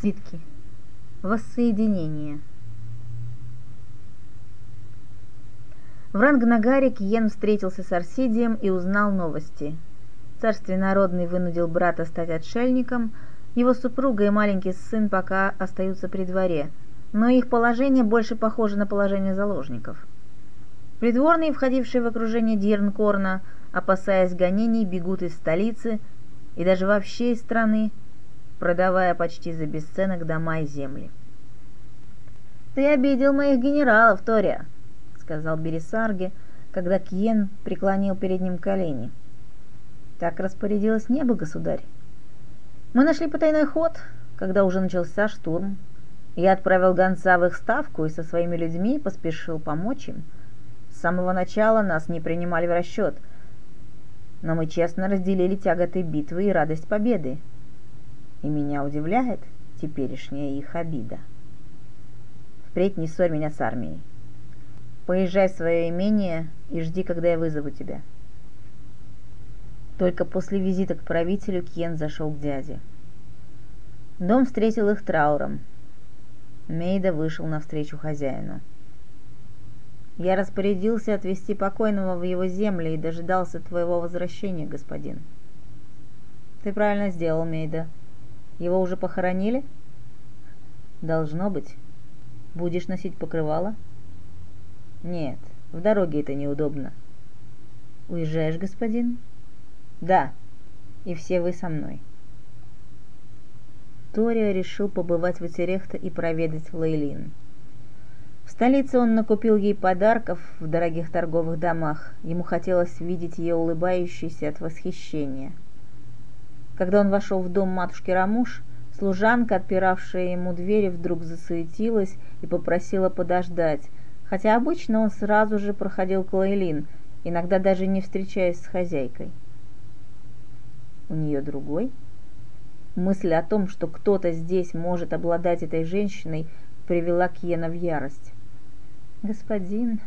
Свитки. Воссоединение. В Рангнагаре Киен встретился с Арсидием и узнал новости. Царствие народный вынудил брата стать отшельником, его супруга и маленький сын пока остаются при дворе, но их положение больше похоже на положение заложников. Придворные, входившие в окружение Дирнкорна, опасаясь гонений, бегут из столицы и даже вообще из страны, продавая почти за бесценок дома и земли. «Ты обидел моих генералов, Тория», — сказал Бересарге, когда Кьен преклонил перед ним колени. «Так распорядилось небо, государь. Мы нашли потайной ход, когда уже начался штурм. Я отправил гонца в их ставку и со своими людьми поспешил помочь им. С самого начала нас не принимали в расчет, но мы честно разделили тяготы битвы и радость победы и меня удивляет теперешняя их обида. Впредь не ссорь меня с армией. Поезжай в свое имение и жди, когда я вызову тебя. Только после визита к правителю Кен зашел к дяде. Дом встретил их трауром. Мейда вышел навстречу хозяину. «Я распорядился отвезти покойного в его земли и дожидался твоего возвращения, господин». «Ты правильно сделал, Мейда», его уже похоронили? Должно быть. Будешь носить покрывало? Нет, в дороге это неудобно. Уезжаешь, господин? Да, и все вы со мной. Тория решил побывать в Утерехте и проведать Лейлин. В столице он накупил ей подарков в дорогих торговых домах. Ему хотелось видеть ее улыбающейся от восхищения – когда он вошел в дом матушки Рамуш, служанка, отпиравшая ему двери, вдруг засуетилась и попросила подождать, хотя обычно он сразу же проходил к Лейлин, иногда даже не встречаясь с хозяйкой. У нее другой? Мысль о том, что кто-то здесь может обладать этой женщиной, привела Кьена в ярость. «Господин,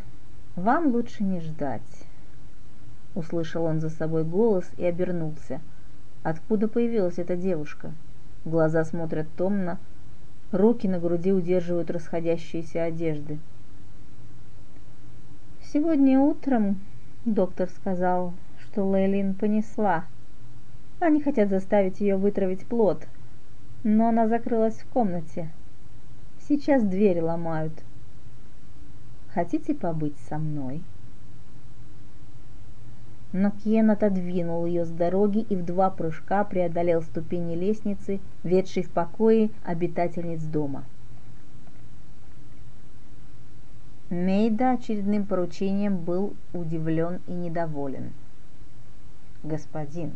вам лучше не ждать», — услышал он за собой голос и обернулся — Откуда появилась эта девушка? Глаза смотрят томно, руки на груди удерживают расходящиеся одежды. Сегодня утром доктор сказал, что Лейлин понесла. Они хотят заставить ее вытравить плод, но она закрылась в комнате. Сейчас двери ломают. Хотите побыть со мной?» Но Кен отодвинул ее с дороги и в два прыжка преодолел ступени лестницы, ведшей в покое обитательниц дома. Мейда очередным поручением был удивлен и недоволен. «Господин,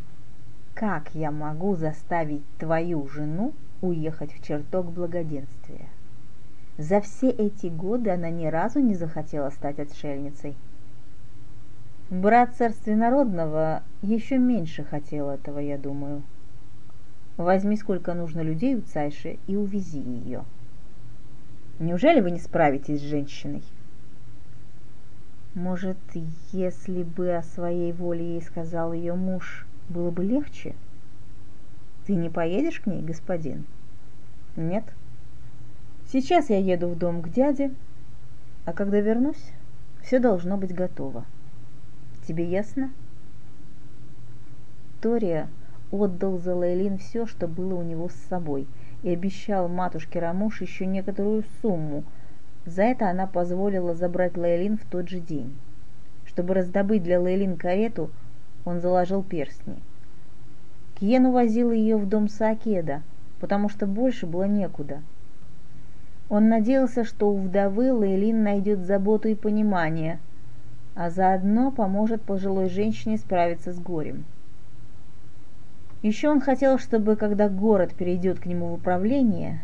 как я могу заставить твою жену уехать в чертог благоденствия? За все эти годы она ни разу не захотела стать отшельницей». Брат царствия народного еще меньше хотел этого, я думаю. Возьми сколько нужно людей у Цайши и увези ее. Неужели вы не справитесь с женщиной? Может, если бы о своей воле ей сказал ее муж, было бы легче? Ты не поедешь к ней, господин? Нет. Сейчас я еду в дом к дяде, а когда вернусь, все должно быть готово. Тебе ясно? Тория отдал за Лейлин все, что было у него с собой, и обещал матушке Рамуш еще некоторую сумму. За это она позволила забрать Лейлин в тот же день. Чтобы раздобыть для Лейлин карету, он заложил перстни. Кьен увозил ее в дом Саакеда, потому что больше было некуда. Он надеялся, что у вдовы Лейлин найдет заботу и понимание – а заодно поможет пожилой женщине справиться с горем. Еще он хотел, чтобы, когда город перейдет к нему в управление,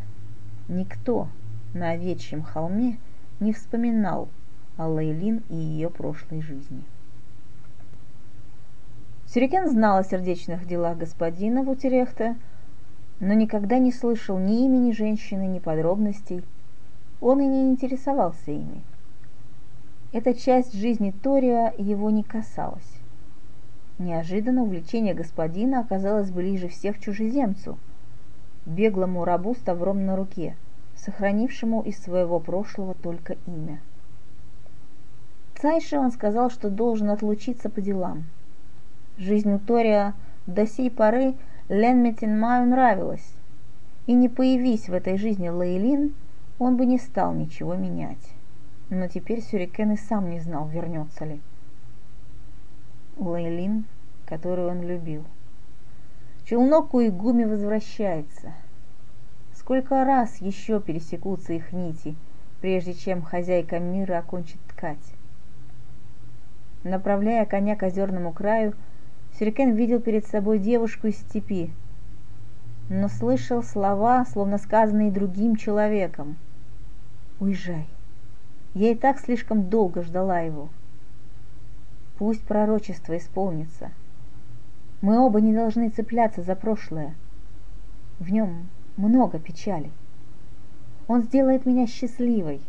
никто на овечьем холме не вспоминал о Лейлин и ее прошлой жизни. Сюрикен знал о сердечных делах господина Вутерехта, но никогда не слышал ни имени женщины, ни подробностей. Он и не интересовался ими. Эта часть жизни Тория его не касалась. Неожиданно увлечение господина оказалось ближе всех чужеземцу. беглому рабу с тавром на руке, сохранившему из своего прошлого только имя. Цайше он сказал, что должен отлучиться по делам. Жизнь у Тория до сей поры Лен Метинмаю нравилась, и не появись в этой жизни Лейлин, он бы не стал ничего менять. Но теперь Сюрикен и сам не знал, вернется ли. Лейлин, которую он любил. Челнок Уигуми возвращается. Сколько раз еще пересекутся их нити, прежде чем хозяйка мира окончит ткать? Направляя коня к озерному краю, Сюрикен видел перед собой девушку из степи, но слышал слова, словно сказанные другим человеком. «Уезжай. Я и так слишком долго ждала его. Пусть пророчество исполнится. Мы оба не должны цепляться за прошлое. В нем много печали. Он сделает меня счастливой.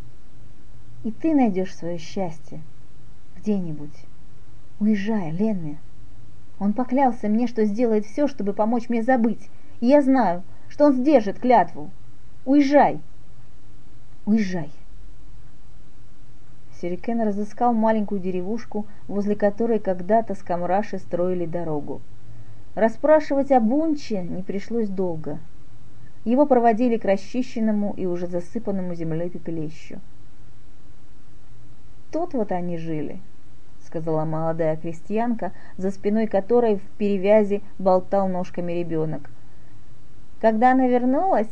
И ты найдешь свое счастье где-нибудь. Уезжай, Ленме. Он поклялся мне, что сделает все, чтобы помочь мне забыть. И я знаю, что он сдержит клятву. Уезжай. Уезжай. Сирикен разыскал маленькую деревушку, возле которой когда-то скамраши строили дорогу. Расспрашивать о Бунче не пришлось долго. Его проводили к расчищенному и уже засыпанному землей пепелищу. Тут вот они жили, сказала молодая крестьянка, за спиной которой в перевязи болтал ножками ребенок. Когда она вернулась,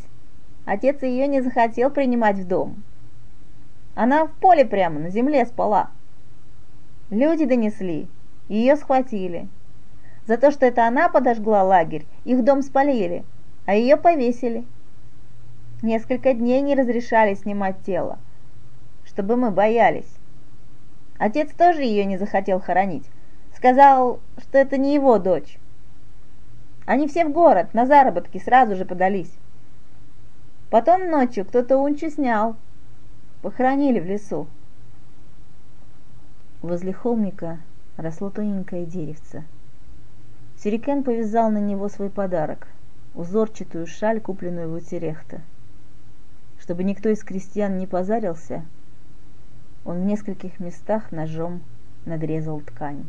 отец ее не захотел принимать в дом. Она в поле прямо на земле спала. Люди донесли, ее схватили. За то, что это она подожгла лагерь, их дом спалили, а ее повесили. Несколько дней не разрешали снимать тело, чтобы мы боялись. Отец тоже ее не захотел хоронить. Сказал, что это не его дочь. Они все в город, на заработки сразу же подались. Потом ночью кто-то унчу снял. Похоронили в лесу. Возле холмика росло тоненькое деревце – Сирикен повязал на него свой подарок – узорчатую шаль, купленную в Утерехте. Чтобы никто из крестьян не позарился, он в нескольких местах ножом надрезал ткань.